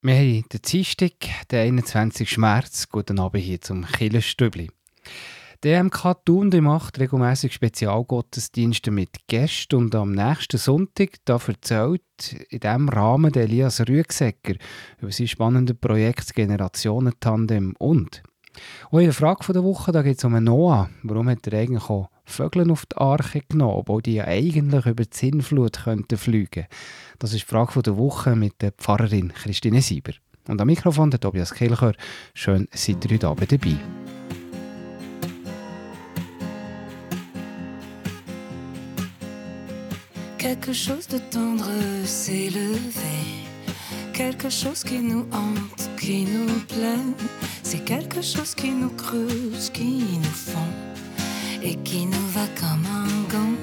Wir haben den Dienstag, den 21. März. Guten Abend hier zum Killenstübli. Der MK Thun macht regelmäßig Spezialgottesdienste mit Gästen und am nächsten Sonntag da erzählt in diesem Rahmen Elias Rüegsecker über sein spannendes Projekt Generationen Tandem und. Und in der Frage der Woche geht es um Noah. Warum hat er eigentlich auch Vögel auf die Arche genommen, obwohl die ja eigentlich über die Sinnflut könnten fliegen Das ist die Frage der Woche mit der Pfarrerin Christine Sieber. Und am Mikrofon der Tobias Kelcher. Schön, seid ihr heute Abend dabei. Quelque chose de tendre s'est levé, quelque chose qui nous hante, qui nous plaît, c'est quelque chose qui nous creuse, qui nous fond et qui nous va comme un gant.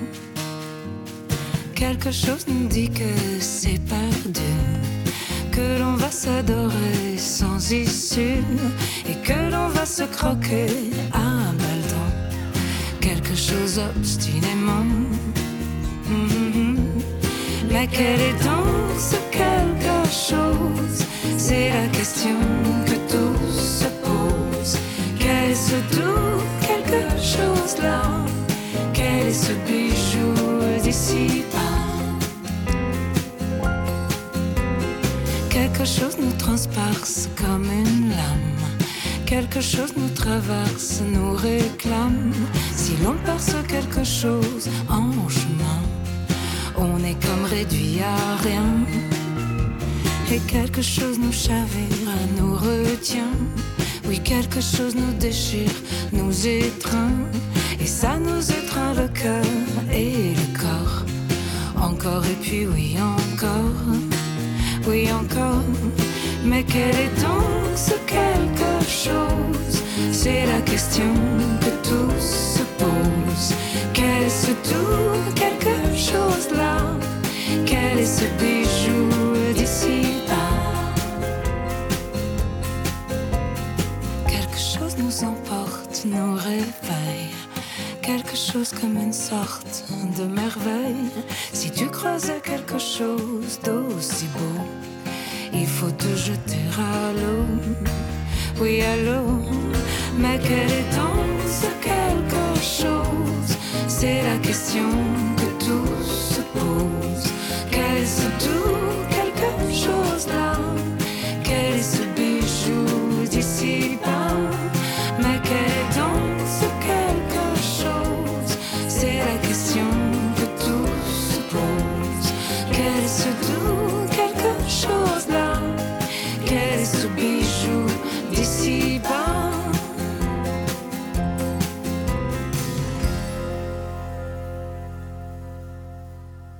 Quelque chose nous dit que c'est perdu, que l'on va s'adorer sans issue et que l'on va se croquer à Baldon. Quelque chose obstinément. Mm-hmm. Mais quel est donc ce quelque chose? C'est la question que tous se posent. Quel est ce doux quelque chose là Quel est ce bijou d'ici Quelque chose nous transperce comme une lame. Quelque chose nous traverse, nous réclame. Si l'on perce quelque chose en chemin, on est comme réduit à rien. Et quelque chose nous chavire, nous retient. Oui, quelque chose nous déchire, nous étreint. Et ça nous étreint le cœur et le corps. Encore et puis oui, encore. Oui, encore. Mais quel est donc ce quelque chose? C'est la question que tous se posent. Quel est ce tout quelque chose là Quel est ce bijou d'ici Quelque chose nous emporte, nous réveille. Quelque chose comme une sorte de merveille. Si tu croisais quelque chose d'aussi beau, il faut te jeter à l'eau. Oui, à l'eau. Mais quel est donc ce quelque chose? C'est la question tout se pose, qu'elle se doute quelque chose là.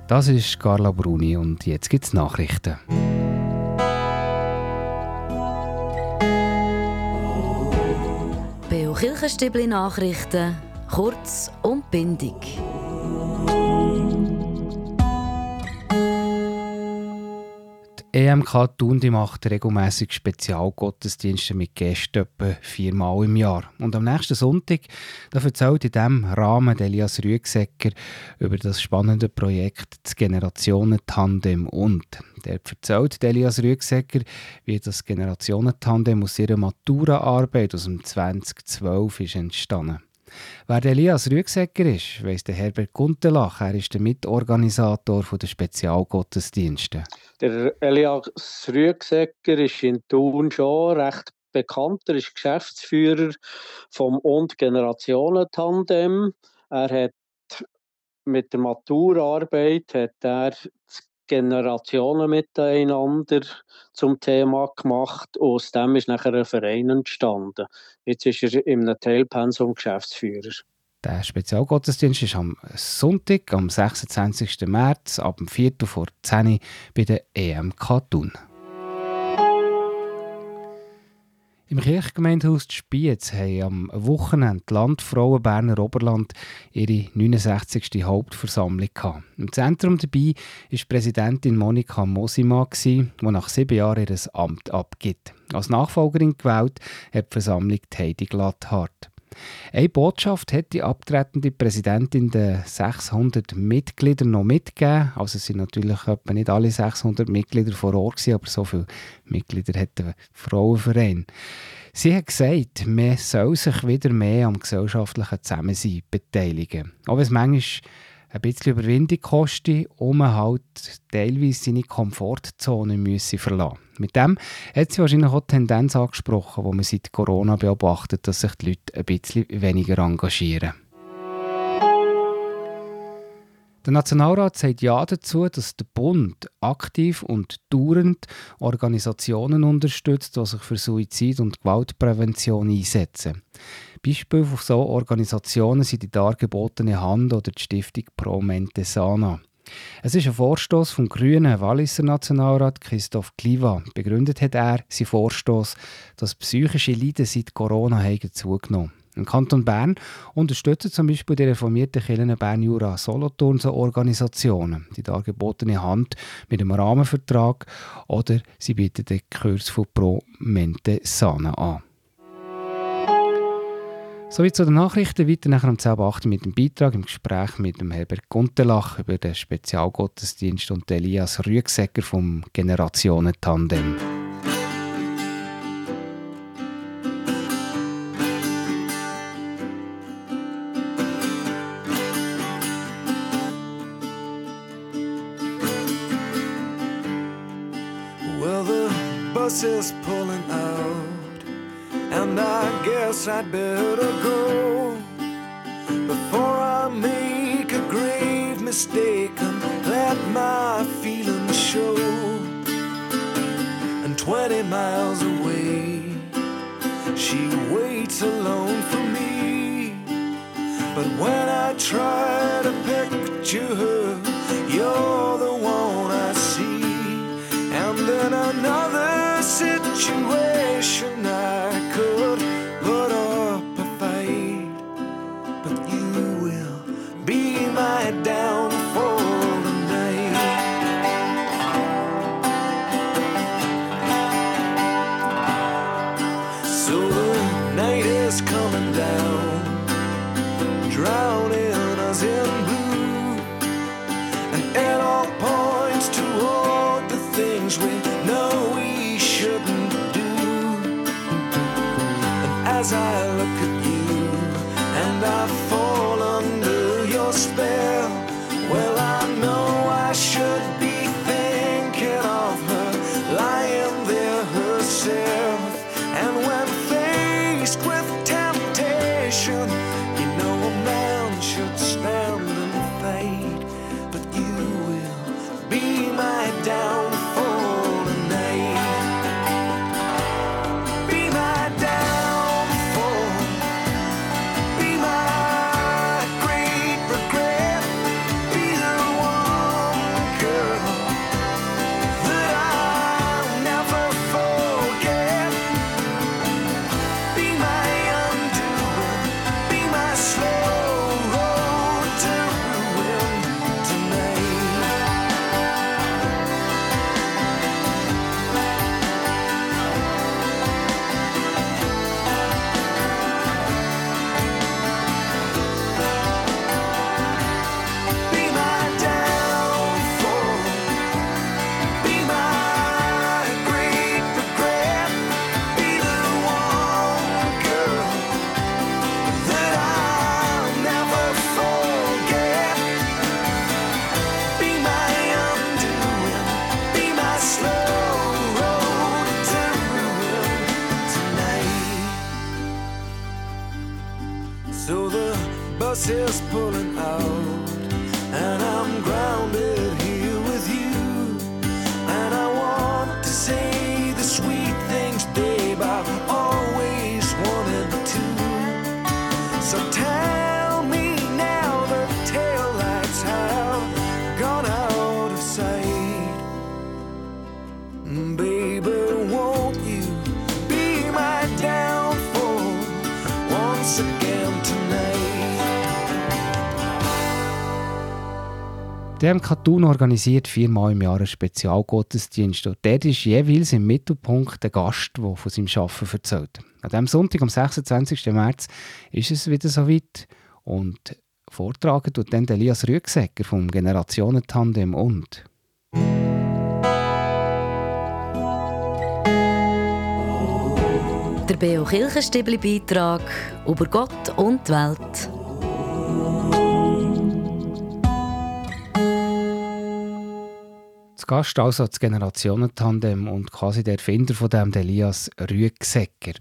Das ist Carla Bruni und jetzt gibt's Nachrichten. Beo Kirchenstübli Nachrichten, kurz und bindig. EMK Thun die macht regelmäßig Spezialgottesdienste mit Gästen etwa viermal im Jahr. Und am nächsten Sonntag da erzählt in diesem Rahmen Elias Rüegsecker über das spannende Projekt das Generationen-Tandem und. Der erzählt Elias Rüegsecker, wie das Generationen-Tandem aus ihrer Maturaarbeit aus dem 2012 ist entstanden. Wer der Elias Rüegsecker ist, weiss der Herbert Guntelach. Er ist der Mitorganisator der Spezialgottesdienste. Der Elias Rüegsecker ist in Thun schon recht bekannt. Er ist Geschäftsführer vom Und Generationen Tandem. Er hat mit der Maturarbeit hat er das Generationen miteinander zum Thema gemacht. Aus dem ist nachher ein Verein entstanden. Jetzt ist er im Teilpensum Geschäftsführer. Der Spezialgottesdienst ist am Sonntag, am 26. März, ab dem 4. vor 10 Uhr bei der EMK Thun. Im Kirchgemeindehaus Spiez haben am Wochenende die Landfrauen Berner Oberland ihre 69. Hauptversammlung gehabt. Im Zentrum dabei war Präsidentin Monika Mosima, die nach sieben Jahren ihr Amt abgibt. Als Nachfolgerin gewählt hat die Versammlung Heidi Glatthardt. Eine Botschaft hat die abtretende Präsidentin den 600 Mitgliedern noch mitgegeben. Also es sind natürlich etwa nicht alle 600 Mitglieder vor Ort gewesen, aber so viele Mitglieder hat der Frauenverein. Sie hat gesagt, man soll sich wieder mehr am gesellschaftlichen Zusammensein beteiligen. Auch wenn es manchmal ein bisschen Überwindung kostet und man halt teilweise seine Komfortzone müssen verlassen Mit dem hat sie wahrscheinlich auch die Tendenz angesprochen, wo man seit Corona beobachtet, dass sich die Leute ein bisschen weniger engagieren. Der Nationalrat sagt Ja dazu, dass der Bund aktiv und dauernd Organisationen unterstützt, die sich für Suizid- und Gewaltprävention einsetzen. Beispiele von solchen Organisationen sind die dargebotene Hand oder die Stiftung Pro Mente Sana. Es ist ein Vorstoß vom grünen Walliser Nationalrat Christoph Kliva. Begründet hat er seinen Vorstoß, dass psychische Leiden seit Corona zugenommen. Im Kanton Bern unterstützen zum Beispiel die reformierten Kirchen Bern Jura Solothurn so Organisationen, die dargebotene Hand mit einem Rahmenvertrag oder sie bieten den Kurs von Pro Mente Sana an. Sowie zu den Nachrichten weiter nachher um 10.08 mit dem Beitrag im Gespräch mit dem Herbert Guntelach über den Spezialgottesdienst und Elias Rüegsecker vom Generationen-Tandem. I'd better go before I make a grave mistake and let my feelings show. And 20 miles away, she waits alone for me. But when I try to picture her, you're the Der Thun organisiert viermal im Jahr einen Spezialgottesdienst und dort ist jeweils im Mittelpunkt der Gast, der von seinem Arbeiten erzählt. An diesem Sonntag, am 26. März, ist es wieder soweit und vortragen tut dann Elias Rüegsecker vom Generationentandem und... Der Beo Kirchenstibli Beitrag über Gott und die Welt. Zu Gast also das Generationentandem und quasi der Erfinder von dem, Elias Rüegsecker.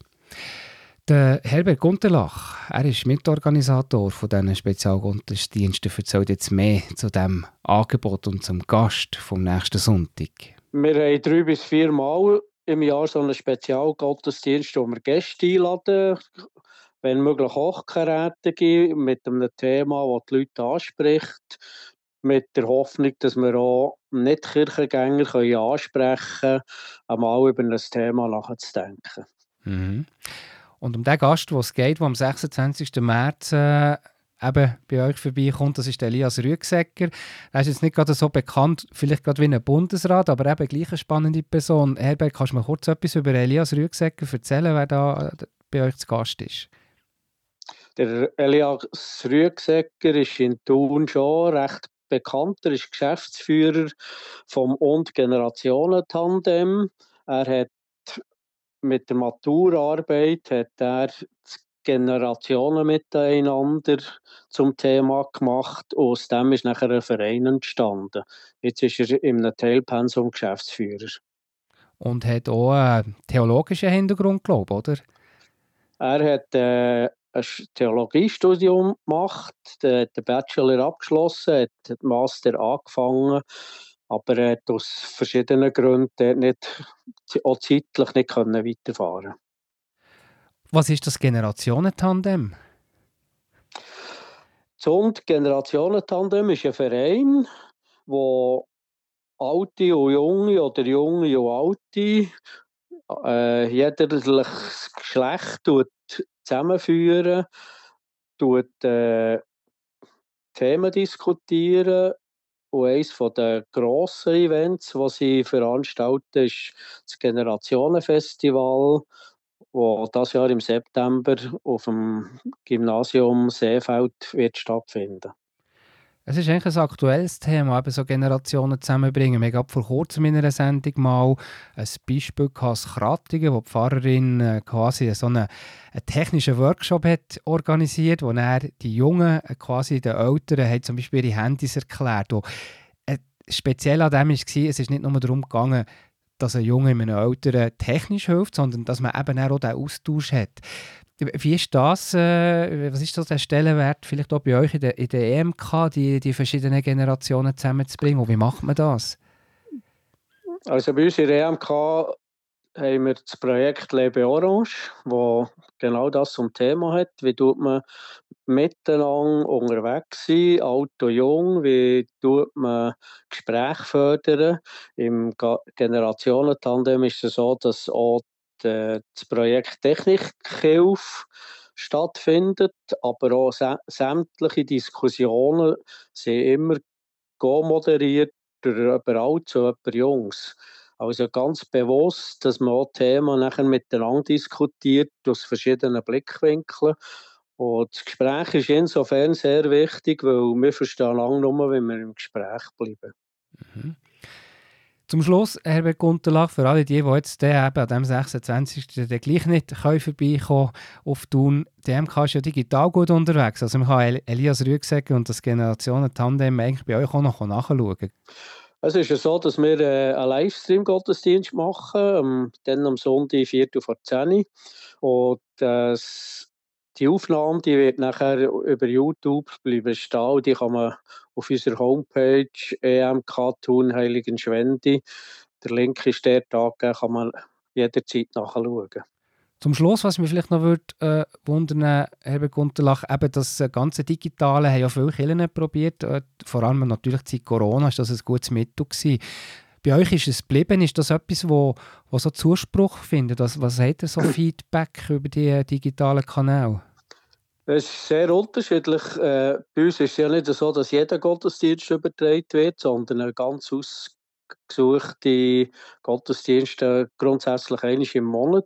Der Herbert Gunterlach, er ist Mitorganisator von diesen Spezialgottesdiensten, erzählt jetzt mehr zu dem Angebot und zum Gast vom nächsten Sonntag. Wir haben drei bis vier Mal im Jahr so einen Spezialgottesdienst, wo wir Gäste einladen, wenn möglich Hochkaräte mit einem Thema, das die Leute anspricht, mit der Hoffnung, dass wir auch Nicht-Kirchengänger können ansprechen können, einmal über ein Thema nachzudenken. Mhm. Und um den Gast, wo es geht, der am 26. März äh, eben bei euch vorbeikommt, das ist Elias Rüegsecker. Er ist jetzt nicht gerade so bekannt, vielleicht gerade wie ein Bundesrat, aber eben gleich eine spannende Person. Herbert, kannst du mir kurz etwas über Elias Rüegsecker erzählen, wer da äh, bei euch zu Gast ist? Der Elias Rüegsecker ist in Thun schon recht bekannt. Er ist Geschäftsführer vom Und Generationen Tandem. Er hat mit der Maturarbeit hat er Generationen miteinander zum Thema gemacht und aus dem ist nachher ein Verein entstanden. Jetzt ist er im Teilpensum Geschäftsführer. Und hat auch einen theologischen Hintergrund, glaube ich, oder? Er hat äh, ein Theologiestudium gemacht, den Bachelor abgeschlossen, hat den Master angefangen aber er hat aus verschiedenen Gründen nicht, auch zeitlich nicht können weiterfahren Was ist das Generationentandem? Zund Generationentandem ist ein Verein, wo Alte und Junge oder Junge und Alte äh, jederliches Geschlecht tut zusammenführen, tut, äh, Themen diskutieren und eines der grossen Events, die sie veranstalten, ist das Generationenfestival, das dieses Jahr im September auf dem Gymnasium Seefeld wird stattfinden es ist eigentlich ein aktuelles Thema, eben so Generationen zusammenbringen. Wir haben vor kurzem in einer Sendung mal ein Beispiel aus Krattigen, wo die Pfarrerin äh, quasi so einen, einen technischen Workshop hat organisiert, wo er die Jungen, äh, quasi den Älteren, hat zum Beispiel ihre Handys erklärt. Und, äh, speziell an dem war, es ist nicht nur darum gegangen, dass ein Junge einem Älteren technisch hilft, sondern dass man eben auch den Austausch hat. Wie ist das, äh, was ist so der Stellenwert vielleicht auch bei euch in der, in der EMK, die, die verschiedenen Generationen zusammenzubringen? Und wie macht man das? Also bei uns in der EMK haben wir das Projekt Lebe Orange, wo genau das zum Thema hat. Wie tut man miteinander unterwegs sein, alt und jung? Wie tut man Gespräche fördern? Im Generationentandem ist es so, dass auch das Projekt Technikhilfe stattfindet, aber auch sämtliche Diskussionen sind immer moderiert durch Altes und jemand Jungs. Also ganz bewusst, dass man auch Themen nachher miteinander diskutiert aus verschiedenen Blickwinkeln. Und das Gespräch ist insofern sehr wichtig, weil wir verstehen lange nur, wenn wir im Gespräch bleiben. Mhm. Zum Schluss, Herbert Gunterlach, für alle die, die jetzt eben an dem 26. Den gleich nicht können vorbeikommen auf Thun, DMK ist ja digital gut unterwegs. Also man kann Elias Rüegsecker und das Generationen-Tandem eigentlich bei euch auch noch nachschauen. Es ist ja so, dass wir äh, einen Livestream-Gottesdienst machen, ähm, dann am Sonntag, 4 vor 10 Und das die Aufnahme die wird nachher über YouTube bleiben stehen. Die kann man auf unserer Homepage EMK Thun Heiligenschwendi. Der Link ist dort angegeben, kann man jederzeit nachschauen. Zum Schluss, was mich vielleicht noch würde, äh, wundern, Herbert Gunterlach, eben das ganze Digitale haben ja viele Kirchen probiert, äh, vor allem natürlich seit Corona ist das ein gutes Mittel gewesen. Bei euch ist es geblieben, ist das etwas, wo, wo so Zuspruch findet? Was, was hat ihr so Feedback über die digitalen Kanäle? Es ist sehr unterschiedlich. Äh, bei uns ist es ja nicht so, dass jeder Gottesdienst übertragen wird, sondern ganz ausgesuchte Gottesdienste grundsätzlich einmal im Monat.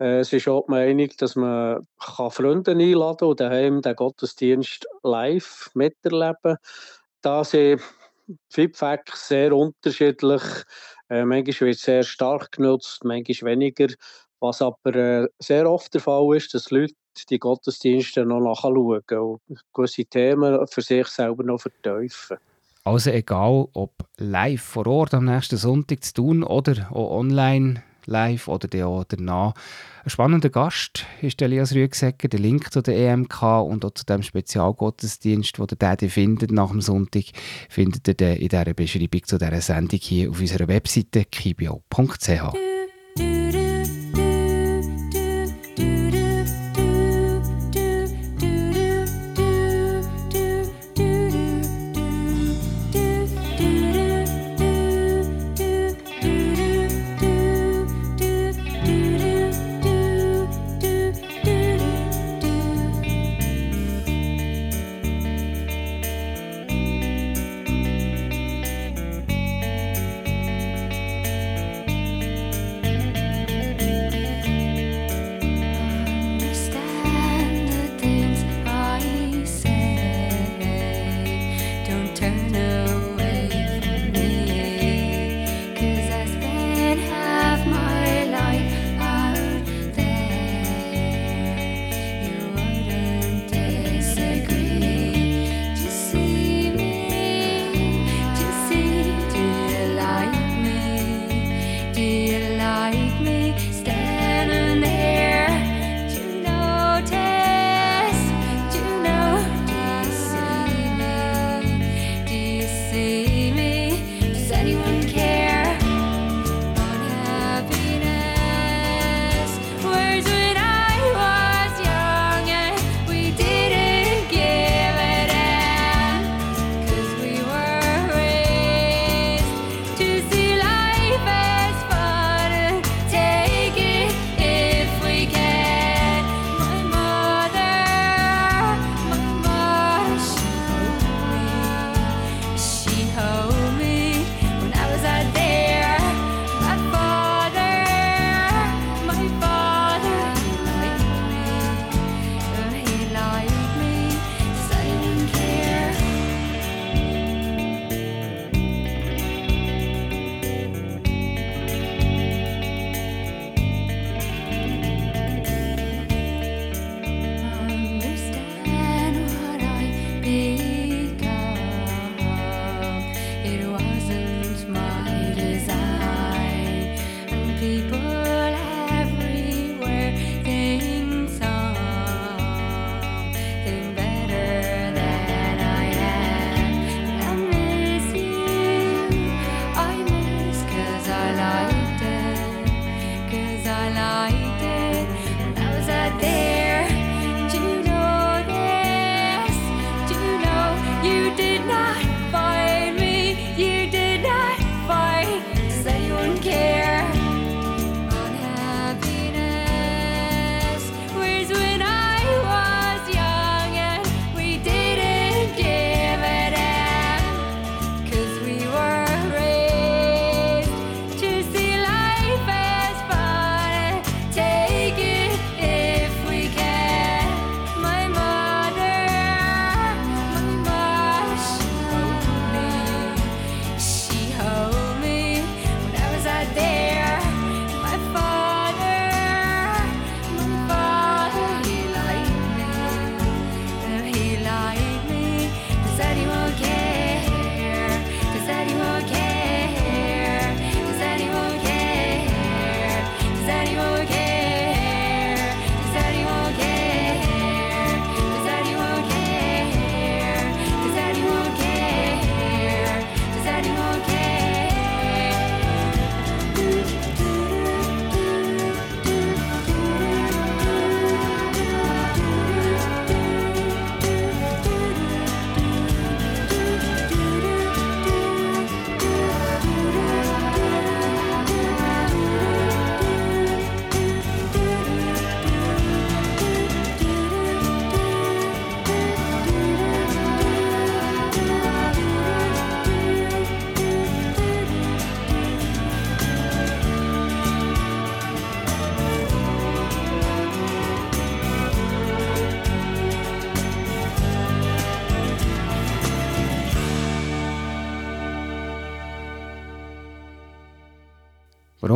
Äh, es ist auch die Meinung, dass man kann Freunde einladen kann und daheim den Gottesdienst live miterleben Da sind Feedback sehr unterschiedlich. Äh, manchmal wird es sehr stark genutzt, manchmal weniger. Was aber äh, sehr oft der Fall ist, dass Leute die Gottesdienste noch nachschauen und gewisse Themen für sich selber noch vertiefen. Also egal, ob live vor Ort am nächsten Sonntag zu tun oder auch online live oder danach. Ein spannender Gast ist Elias Rüegsegger. Der Link zu der EMK und auch zu dem Spezialgottesdienst, den ihr findet nach dem Sonntag, findet ihr in dieser Beschreibung zu dieser Sendung hier auf unserer Webseite kibio.ch.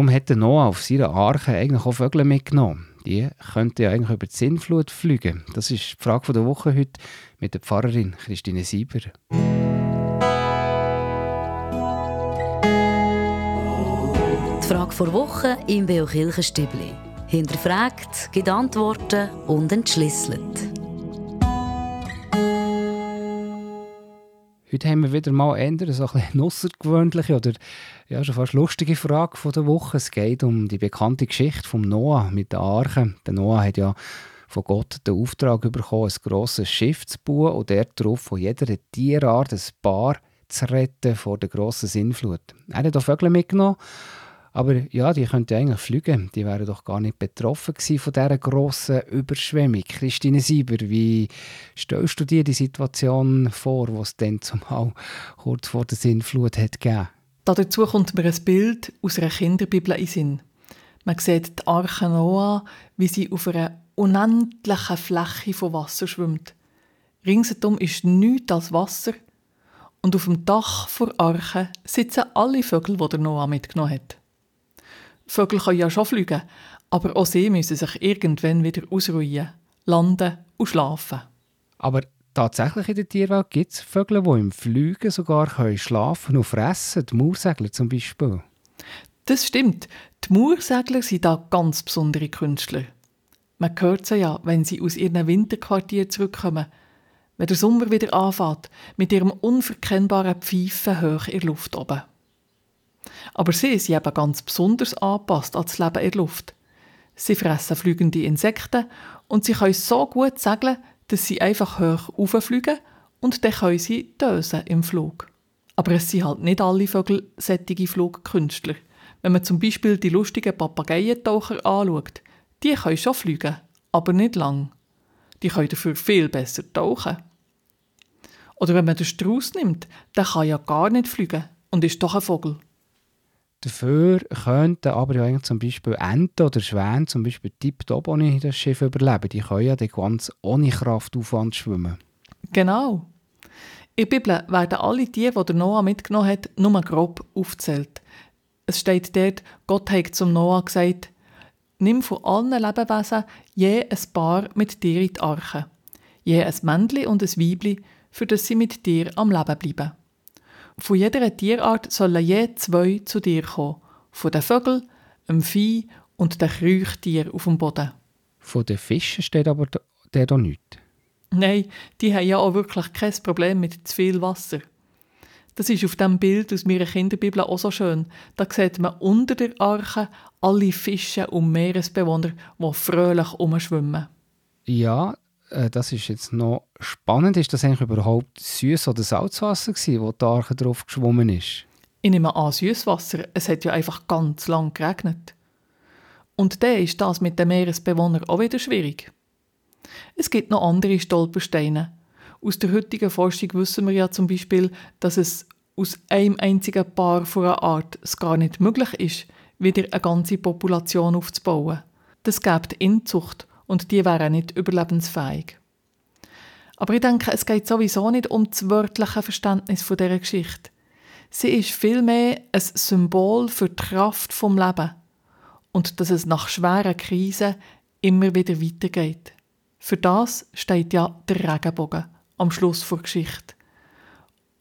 Warum hat Noah auf seiner Arche eigentlich auch Vögel mitgenommen? Die könnten ja eigentlich über die Sinnflut fliegen. Das ist die Frage der Woche heute mit der Pfarrerin Christine Sieber. Die Frage vor Woche im Beo Kirchenstübli. Hinterfragt, gibt Antworten und entschlüsselt. Heute haben wir wieder mal eher so eine außergewöhnliche oder ja, schon fast lustige Frage von der Woche. Es geht um die bekannte Geschichte von Noah mit der Arche. Der Noah hat ja von Gott den Auftrag bekommen, ein grosses Schiff zu bauen und darauf von jeder Tierart ein Paar zu retten vor der grossen Sinnflut. Er hat auch Vögel mitgenommen aber ja, die könnten eigentlich fliegen. Die wären doch gar nicht betroffen von dieser grossen Überschwemmung. Christine Sieber, wie stellst du dir die Situation vor, was es dann zumal kurz vor der Sinnflut hat gegeben? Dazu kommt mir ein Bild aus einer Kinderbibel in Sinn. Man sieht die Arche Noah, wie sie auf einer unendlichen Fläche von Wasser schwimmt. Ringsherum ist nichts als Wasser und auf dem Dach der Arche sitzen alle Vögel, die der Noah mitgenommen hat. Vögel können ja schon fliegen, aber auch sie müssen sich irgendwann wieder ausruhen, landen und schlafen. Aber tatsächlich in der Tierwelt gibt es Vögel, die im Fliegen sogar können schlafen und fressen, die Mauersegler zum Beispiel. Das stimmt. Die Mauersegler sind da ganz besondere Künstler. Man hört sie ja, wenn sie aus ihren Winterquartier zurückkommen, wenn der Sommer wieder anfängt, mit ihrem unverkennbaren Pfeifen hoch in der Luft oben. Aber sie sind eben ganz besonders angepasst an das Leben in der Luft. Sie fressen fliegende Insekten und sie können so gut segeln, dass sie einfach hoch rauffliegen und dann können sie dösen im Flug. Aber es sind halt nicht alle Vögel sättige Flugkünstler. Wenn man zum Beispiel die lustigen Papageientaucher anschaut, die können schon fliegen, aber nicht lang. Die können dafür viel besser tauchen. Oder wenn man den Strauß nimmt, der kann ja gar nicht fliegen und ist doch ein Vogel. Dafür könnten aber ja zum Beispiel Enten oder Schwäne zum Beispiel tiptop ohne das Schiff überleben. Die können ja ganz ohne Kraftaufwand schwimmen. Genau. In der Bibel werden alle die, die Noah mitgenommen hat, nur grob aufgezählt. Es steht dort, Gott hat zum Noah gesagt, nimm von allen Lebewesen je ein Paar mit dir in die Arche, je ein Männchen und ein Weibli, für das sie mit dir am Leben bleiben. Von jeder Tierart sollen je zwei zu dir kommen. Von den Vögeln, dem Vieh und den Kriechtieren auf dem Boden. Von den Fischen steht aber der da nichts. Nein, die haben ja auch wirklich kein Problem mit zu viel Wasser. Das ist auf dem Bild aus meiner Kinderbibel auch so schön. Da sieht man unter der Arche alle Fische und Meeresbewohner, die fröhlich umschwimmen. Ja, äh, das ist jetzt noch spannend. Ist das eigentlich überhaupt Süß- oder Salzwasser gewesen, wo die Arche drauf geschwommen ist? Ich nehme an Süßwasser. Es hat ja einfach ganz lang geregnet. Und dann ist das mit den Meeresbewohnern auch wieder schwierig. Es gibt noch andere Stolpersteine. Aus der heutigen Forschung wissen wir ja zum Beispiel, dass es aus einem einzigen Paar von einer Art es gar nicht möglich ist, wieder eine ganze Population aufzubauen. Das gibt Inzucht und die wären nicht überlebensfähig. Aber ich denke, es geht sowieso nicht um das wörtliche Verständnis von dieser Geschichte. Sie ist vielmehr ein Symbol für die Kraft vom Leben und dass es nach schweren Krisen immer wieder weitergeht. Für das steht ja der Regenbogen am Schluss der Geschichte.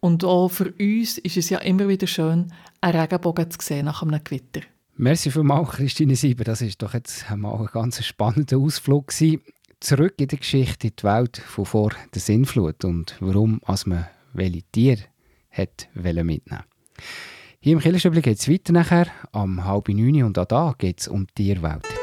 Und auch für uns ist es ja immer wieder schön, einen Regenbogen zu sehen nach einem Gewitter. Merci vielmals, Christine Sieber. Das ist doch jetzt mal ein ganz spannender Ausflug gewesen. Zurück in die Geschichte, in die Welt von vor der Sinnflut und warum als man welche Tiere hat mitnehmen Hier im Killerstübli geht es weiter nachher, am halb neun und auch da geht es um die Tierwelt.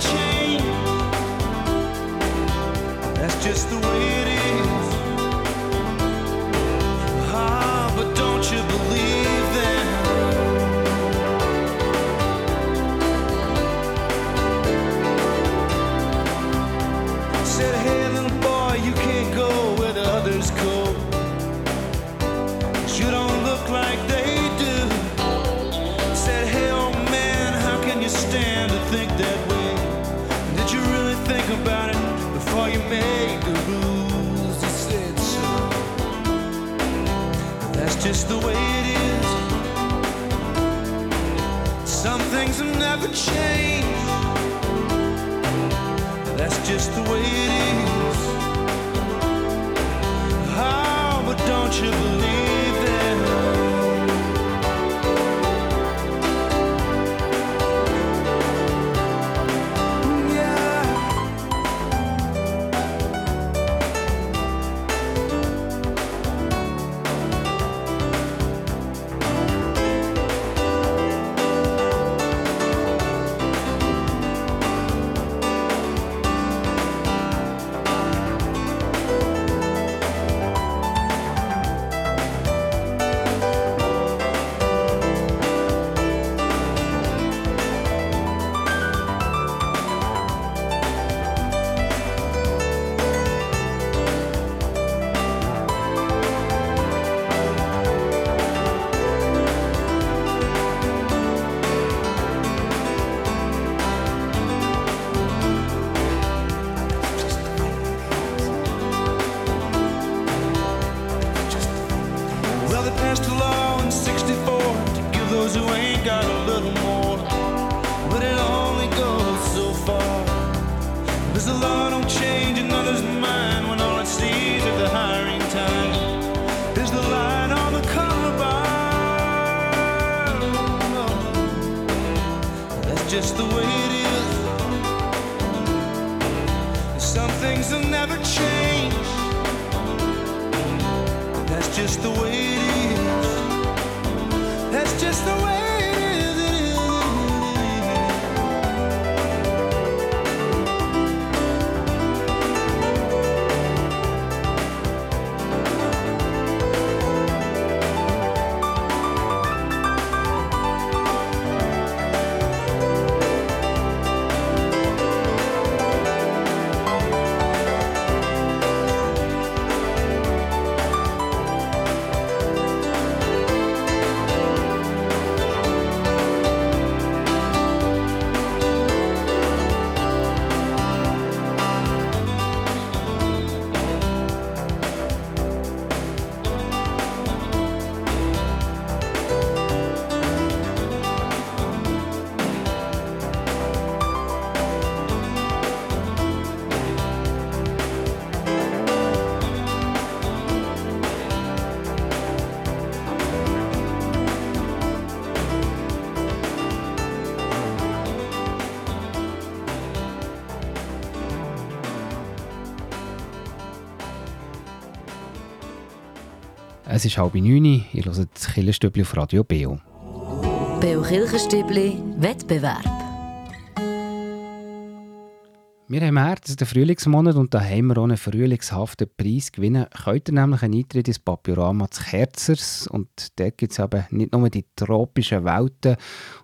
Change. That's just the way it is. Will never change. That's just the way it is. Oh, but don't you believe Es ist halb neun, ihr hört das Killerstübli auf Radio Beo. Beo Kirchenstübli Wettbewerb. Wir haben März, den Frühlingsmonat, und da haben wir auch einen frühlingshaften Preis gewinnen. Könnt ihr nämlich einen Eintritt ins Papiorama zu Kerzers. Und dort gibt es eben nicht nur die tropischen Welten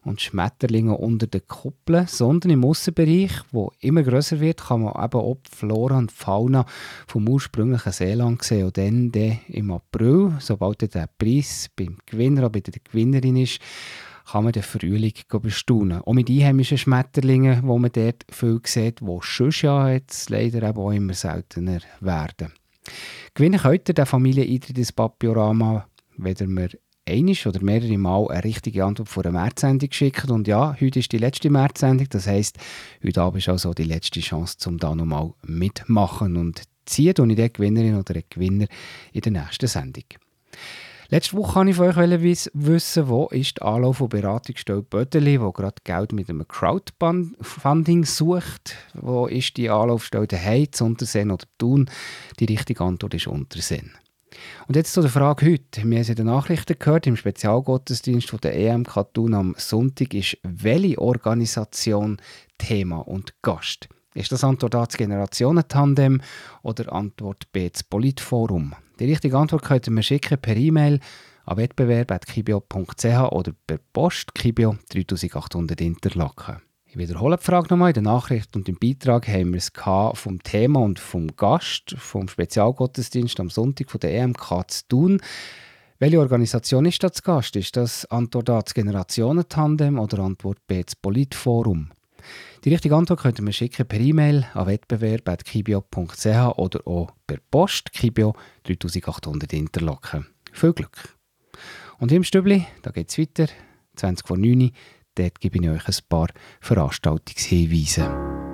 und Schmetterlinge unter den Kuppeln, sondern im Aussenbereich, wo immer grösser wird, kann man eben auch die Flora und Fauna vom ursprünglichen Seeland sehen. Und dann, dann im April, sobald der Preis beim Gewinner oder bei der Gewinnerin ist, kann man den Frühling bestaunen. Auch mit einheimischen Schmetterlingen, wo man dort viel sieht, die sonst ja jetzt leider auch immer seltener werden. Gewinnen könnt ihr den Familieneintritt ins Papiorama, wenn ihr mir einisch oder mehrere Mal eine richtige Antwort vor einer Märzsendung schickt. Und ja, heute ist die letzte Märzsendung, das heisst, heute Abend ist also die letzte Chance, um da nochmal mitmachen und ziehen und ich den Gewinnerin oder Gewinner in der nächsten Sendung. Letzte Woche wollte ich von euch wissen, wo ist die Anlauf- und Beratungsstelle Bödeli, die gerade Geld mit einem Crowdfunding sucht. Wo ist die Anlaufstelle daheim, zu Unterseen oder Thun? Die richtige Antwort ist Unterseen. Und jetzt zu der Frage heute. Wir haben in den Nachrichten gehört, im Spezialgottesdienst der EMK Thun am Sonntag ist welche Organisation Thema und Gast? Ist das Antwort A das Generationentandem oder Antwort B das Politforum? Die richtige Antwort könnt ihr mir schicken per E-Mail an wettbewerb.kibio.ch oder per Post Kibio 3800 Interlaken. Ich wiederhole die Frage nochmal. In der Nachricht und im Beitrag haben wir es vom Thema und vom Gast vom Spezialgottesdienst am Sonntag von der EMK zu tun. Welche Organisation ist das Gast? Ist das Antwort A das Generationentandem oder Antwort B das Politforum? Die richtige Antwort könnt ihr mir schicken per E-Mail an wettbewerb.kibio.ch oder auch per Post Kibio 3800 Interlaken. Viel Glück! Und im Stübli, da geht es weiter, 20 vor 9 Uhr, dort gebe ich euch ein paar Veranstaltungshinweise.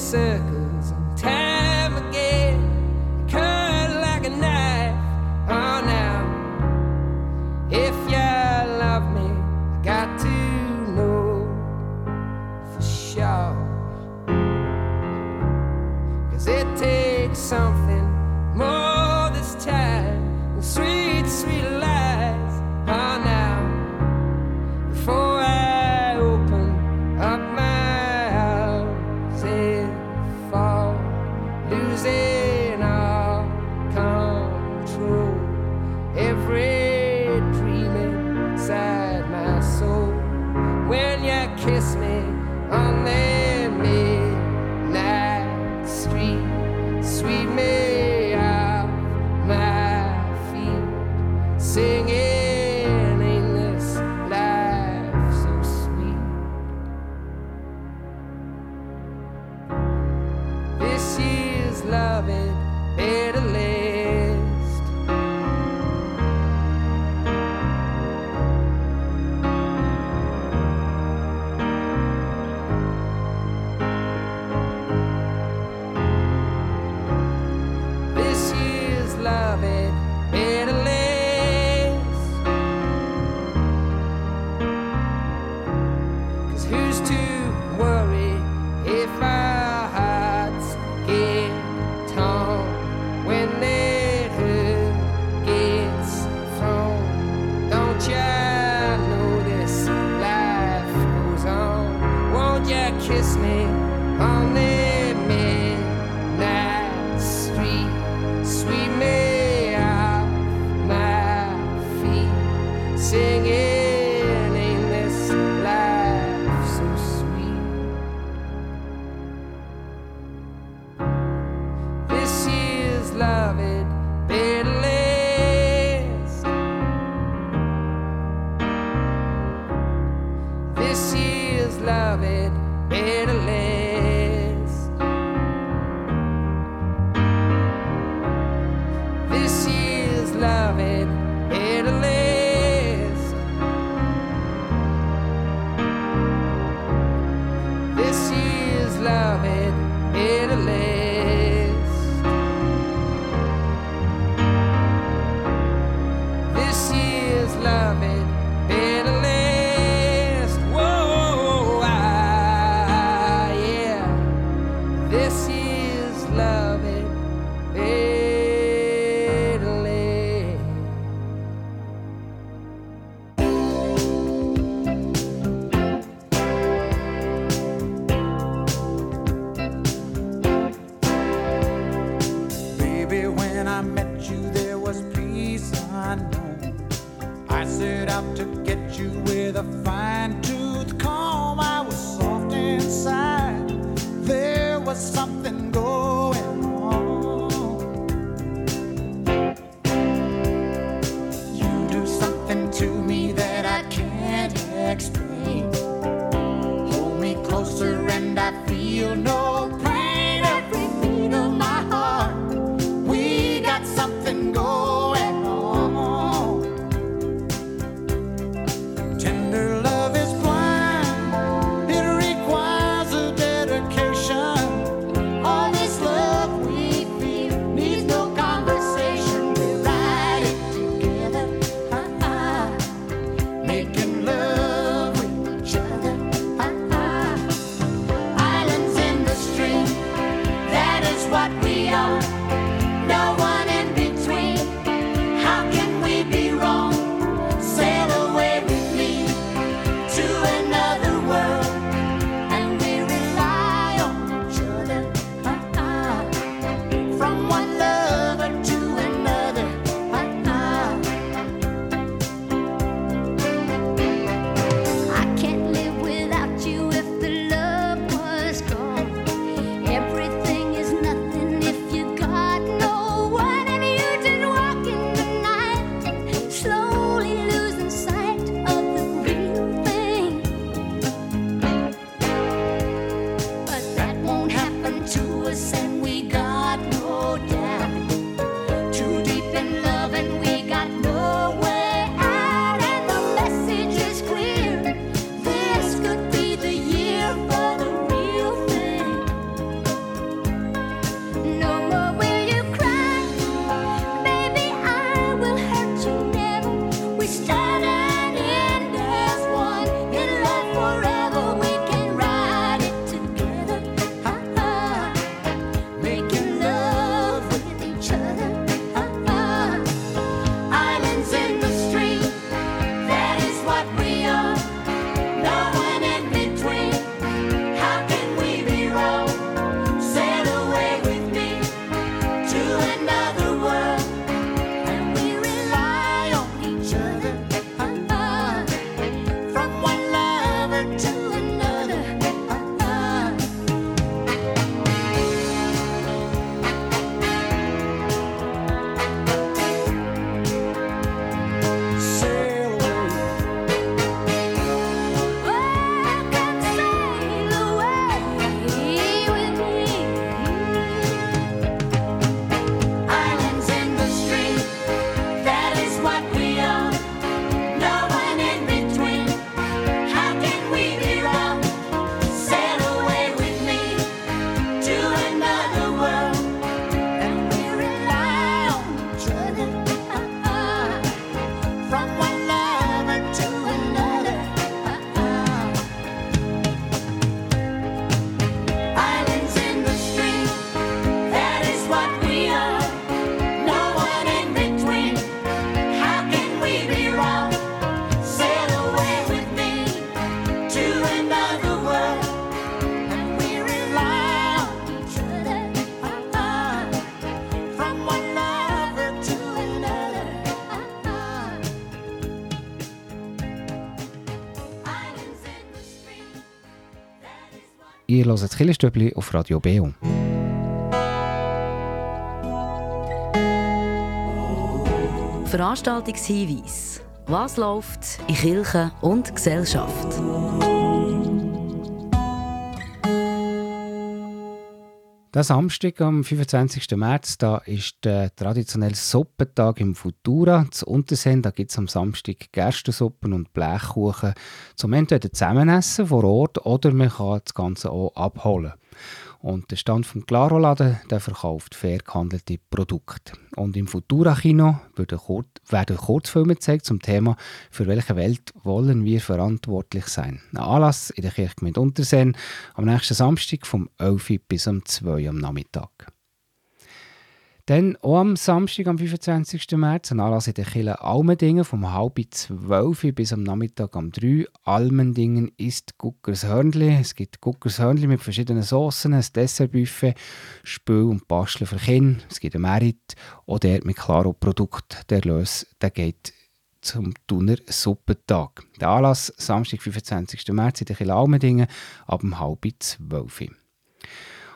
circle. kiss me. On the to me that I can't explain. Hold me closer and I feel no Ihr hört das Killerstübli auf Radio Beo. Veranstaltungshinweis. Was läuft in Kirche und Gesellschaft? Der Samstag, am 25. März, da ist der traditionelle Suppentag im Futura. Zu Unterseen, da gibt es am Samstag Gerstensuppen und Blechkuchen zum entweder zusammenessen vor Ort oder man kann das Ganze auch abholen. Und der Stand vom Claro-Laden der verkauft fair gehandelte Produkte. Und im Futura-Kino werden Kur- werden Kurzfilme gezeigt zum Thema «Für welche Welt wollen wir verantwortlich sein?» Ein Anlass in der Kirchgemeinde Unterseen am nächsten Samstag vom 11 Uhr bis um 2 Uhr am Nachmittag. Dann auch am Samstag, am 25. März, ein Anlass in der Kirche Almendingen vom halb zwölf bis am Nachmittag um 3 Almendingen ist Guckers Hörnli. Es gibt Guckers Hörnli mit verschiedenen Soßen, ein Dessertbuffet, Spül und Basteln für Kinder. Es gibt einen Merit, auch der mit Claro-Produkt. Der Erlös der geht zum Thuner Suppentag. Der Anlass Samstag, 25. März in der Kille Almendingen ab halb zwölf.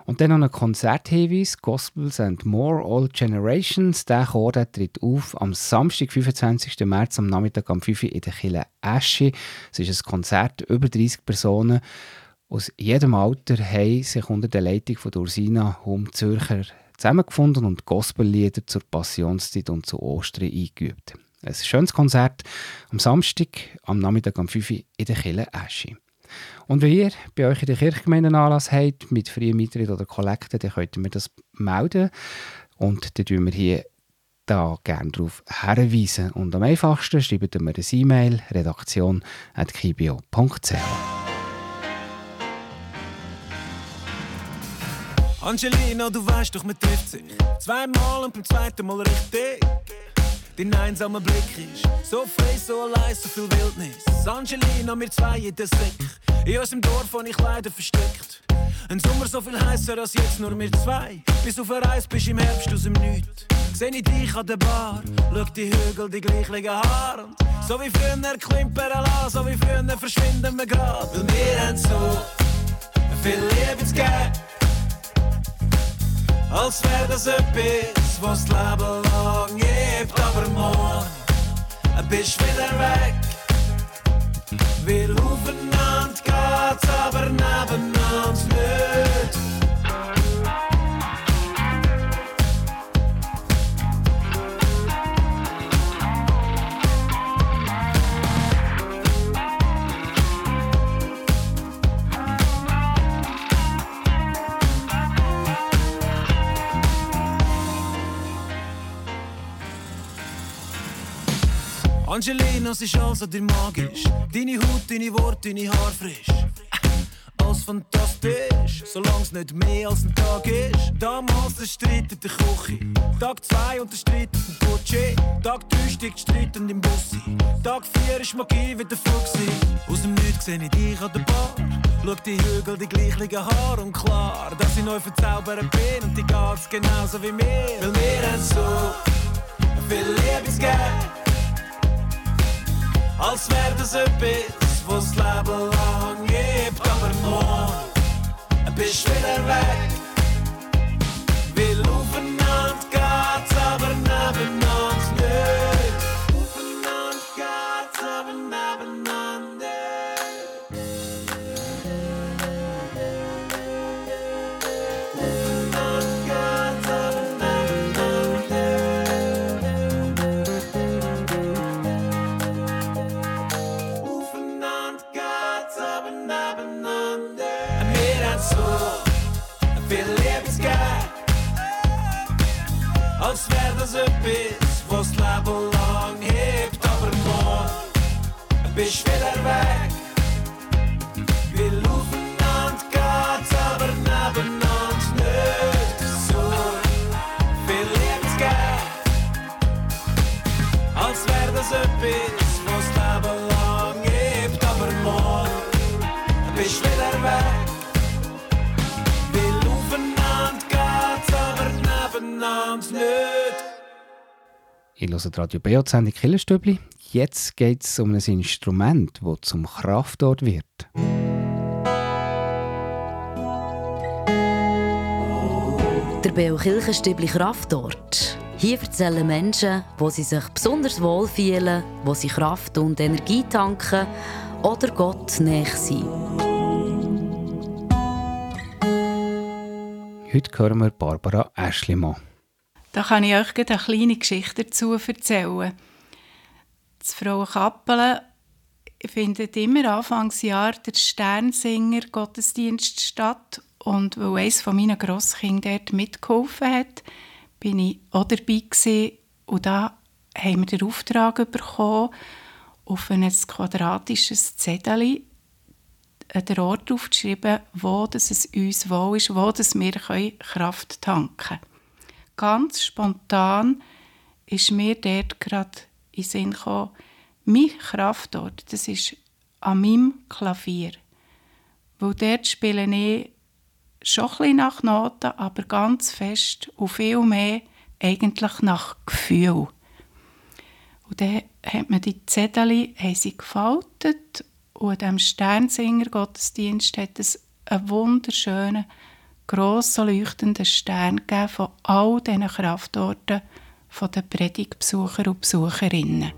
Und dann noch ein Konzerthinweis, Gospels and More, All Generations. Der Chor der tritt auf am Samstag, 25. März, am Nachmittag um 5 Uhr in der Kille Esche. Es ist ein Konzert, über 30 Personen aus jedem Alter haben sich unter der Leitung von Ursina Hum Zürcher zusammengefunden und Gospellieder zur Passionszeit und zu Ostern eingeübt. Ein schönes Konzert am Samstag, am Nachmittag um 5 Uhr in der Kille Esche. Und wenn ihr bei euch in der Kirchgemeinde einen Anlass habt, mit freiem Eintritt oder Kollekten, dann könnt ihr mir das melden. Und dann tun wir hier da gerne darauf hinweisen. Und am einfachsten schreibt ihr mir eine E-Mail, redaktion.kibio.ch. Angelina, du weißt doch, man trifft sich zweimal und beim zweiten Mal richtig. Dein einsamer Blick ist so frei, so allein, so viel Wildnis. Angelina, wir zwei in der Sick. In unserem Dorf habe ich leider versteckt. Ein Sommer so viel heißer als jetzt, nur wir zwei. Bis auf eine Reise bist im Herbst aus dem Nichts. Seh ich dich an der Bar, schau die Hügel, die gleichen Haare. So wie früher klimpern lassen, so wie früher verschwinden wir grad. Weil wir haben so viel Liebe zu geben. Als wär das etwas, was das Leben lang gibt. Aber morgen bist wieder weg. Wir aufeinander geht's, aber nebeneinander Angelina, es ist also dir magisch. Deine Haut, deine Worte, deine Haare frisch. Alles fantastisch, solange es nicht mehr als ein Tag ist. Damals der Streit in der Küche. Tag 2 und der Streit im Porsche. Tag 3 steigt Streit und im Bussi. Tag 4 ist Magie wieder Fuchsi. Aus dem Nichts seh ich dich an der Bar. Schau die Hügel, die gleichen Haare und klar, dass ich neu verzaubert bin und die geht's genauso wie mir. Weil wir haben so viel Liebe zu geben. Als wär das etwas, was das Leben lang gibt. Aber morgen bist wieder weg. Das etwas, was das Leben lang hebt. Aber morgen bist wieder weg. Weil aufeinander geht's, aber nebeneinander nicht. So viel Liebe zu geben. Als wär das etwas, was das Leben lang gibt. Aber morgen bist wieder weg. Weil aufeinander geht's, aber nebeneinander nicht. Ich höre die Radio BO, die Sendung Killerstübli. Jetzt geht es um ein Instrument, das zum Kraftort wird. Der Beo Kirchenstübli Kraftort. Hier erzählen Menschen, wo sie sich besonders wohlfühlen, wo sie Kraft und Energie tanken oder Gott näher sind. Heute hören wir Barbara Aschlimann. Da kann ich euch eine kleine Geschichte dazu erzählen. Das Frau Kappelen findet immer Anfangsjahr der Sternsinger Gottesdienst statt. Und weil eines von meinen Grosskindern dort mitgeholfen hat, bin ich auch dabei gewesen. Und da haben wir den Auftrag bekommen, auf ein quadratisches Zettel den Ort aufzuschreiben, wo es uns wohl ist, wo wir Kraft tanken können. Ganz spontan ist mir dort gerade in den Sinn gekommen, mein Kraftort, das ist an meinem Klavier. Weil dort spiele ich schon ein nach Noten, aber ganz fest und viel mehr eigentlich nach Gefühl. Und dann hat man die Zettel gefaltet und am Sternsinger-Gottesdienst hat es einen wunderschönen, grossen, leuchtenden Stern gegeben von all diesen Kraftorten den Predigtbesucher und Besucherinnen.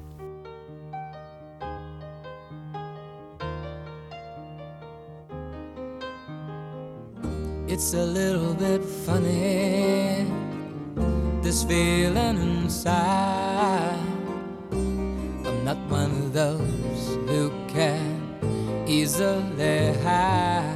It's a little bit funny, this feeling inside. I'm not one of those who can easily hide.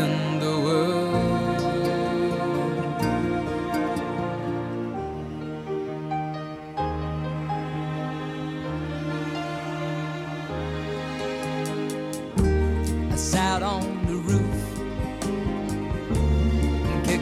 in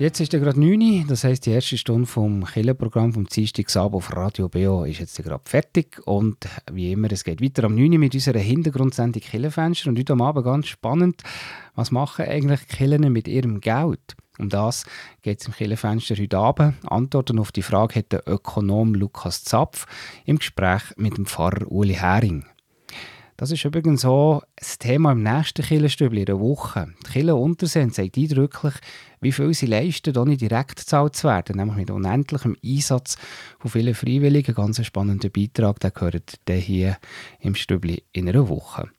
Jetzt ist es gerade 9 Uhr, das heisst, die erste Stunde vom Killerprogramm vom Dienstagsabend auf Radio BO ist jetzt gerade fertig. Und wie immer, es geht weiter am 9 Uhr mit unserer Hintergrundsendung Killerfenster. Und heute am Abend ganz spannend, was machen eigentlich Killen mit ihrem Geld? Um das geht es im Killerfenster heute Abend. Antworten auf die Frage hat der Ökonom Lukas Zapf im Gespräch mit dem Pfarrer Uli Hering. Das ist übrigens auch das Thema im nächsten Killenstübli in der Woche. Die Kille Unterseen zeigt eindrücklich, wie viel sie leisten, ohne direkt gezahlt zu werden, nämlich mit unendlichem Einsatz von vielen Freiwilligen. Ganz ein spannender Beitrag, den gehört ihr hier im Stübli in einer Woche.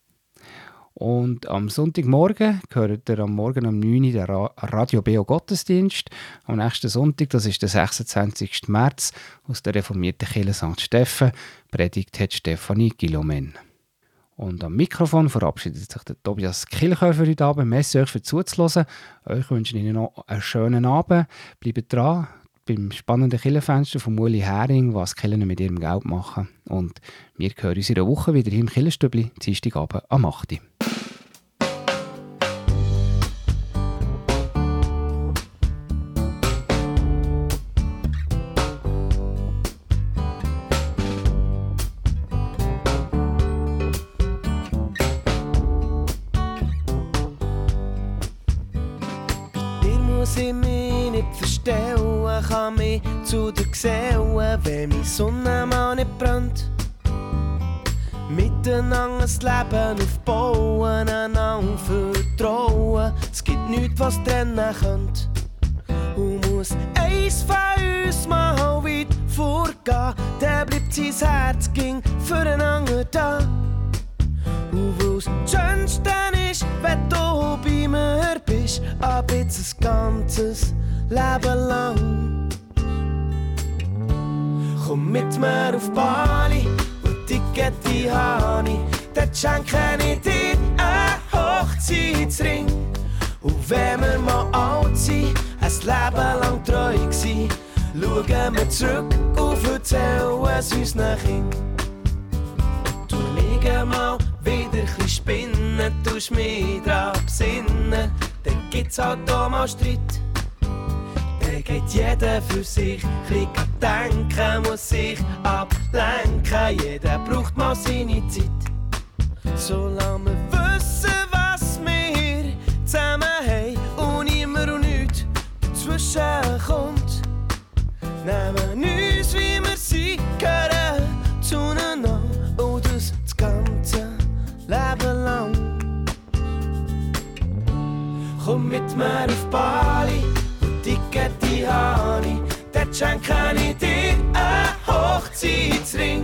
Und am Sonntagmorgen gehört ihr am Morgen um 9 Uhr den Ra Radio Beo Gottesdienst. Am nächsten Sonntag, das ist der 26. März, aus der reformierten Kirche St. Steffen, predigt hat Stefanie Gilomen. Und am Mikrofon verabschiedet sich der Tobias Kilchöfer heute Abend. Merci euch für zuzuhören. Euch wünsche ich Ihnen noch einen schönen Abend. Bleibt dran beim spannenden Killenfenster von Uli Hering, was Killen mit ihrem Geld machen. Und wir hören uns in einer Woche wieder hier im Killenstübli, Dienstagabend am 8. Uhr. Verstellen, kann mich zu dir gesellen, wenn meine Sonne mal nicht brennt. Miteinander ein Leben aufbauen, einander vertrauen. Es gibt nichts, was trennen könnte. Und muss eins von uns mal weit vorgehen, dann bleibt sein Herz ging füreinander da. Und weil's das Schönste ist, wenn du bei mir bist, ab jetzt ein ganzes Leben lang. Komm mit mir auf Bali und Ticket habe ich, dann schenke ich dir einen Hochzeitsring. Und wenn wir mal alt sind, ein Leben lang treu gsi, schauen wir zurück und erzählen es unseren Kindern. Du liege mal wieder ein bisschen spinnen, tust mich dran besinnen, dann gibt's halt auch mal Streit. Geht jeder für sich, bisschen denken, muss sich ablenken, jeder braucht mal seine Zeit. Solange wir wissen, was wir zusammen haben und immer und nichts dazwischen kommt, nehmen uns, wie wir sind, gehören zueinander und das das ganze Leben lang. Komm mit mir auf Bali die habe ich, dort schenke ich dir einen Hochzeitsring.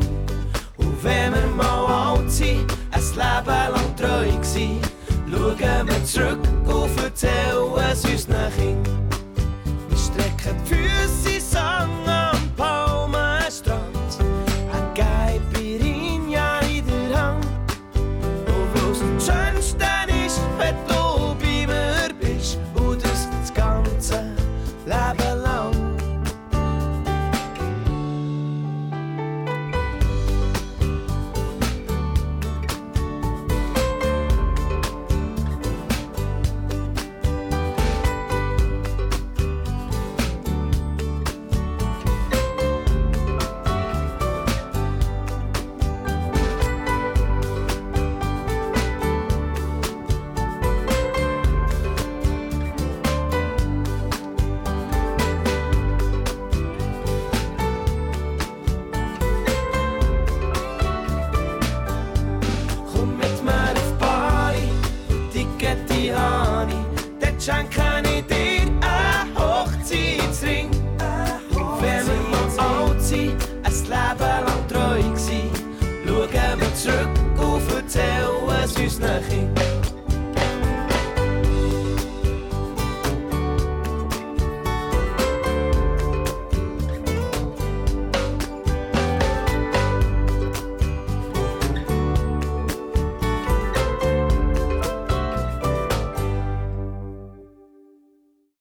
Und wenn wir mal alt sind, ein Leben lang treu gsi, schauen wir zurück und erzählen es unseren Kindern.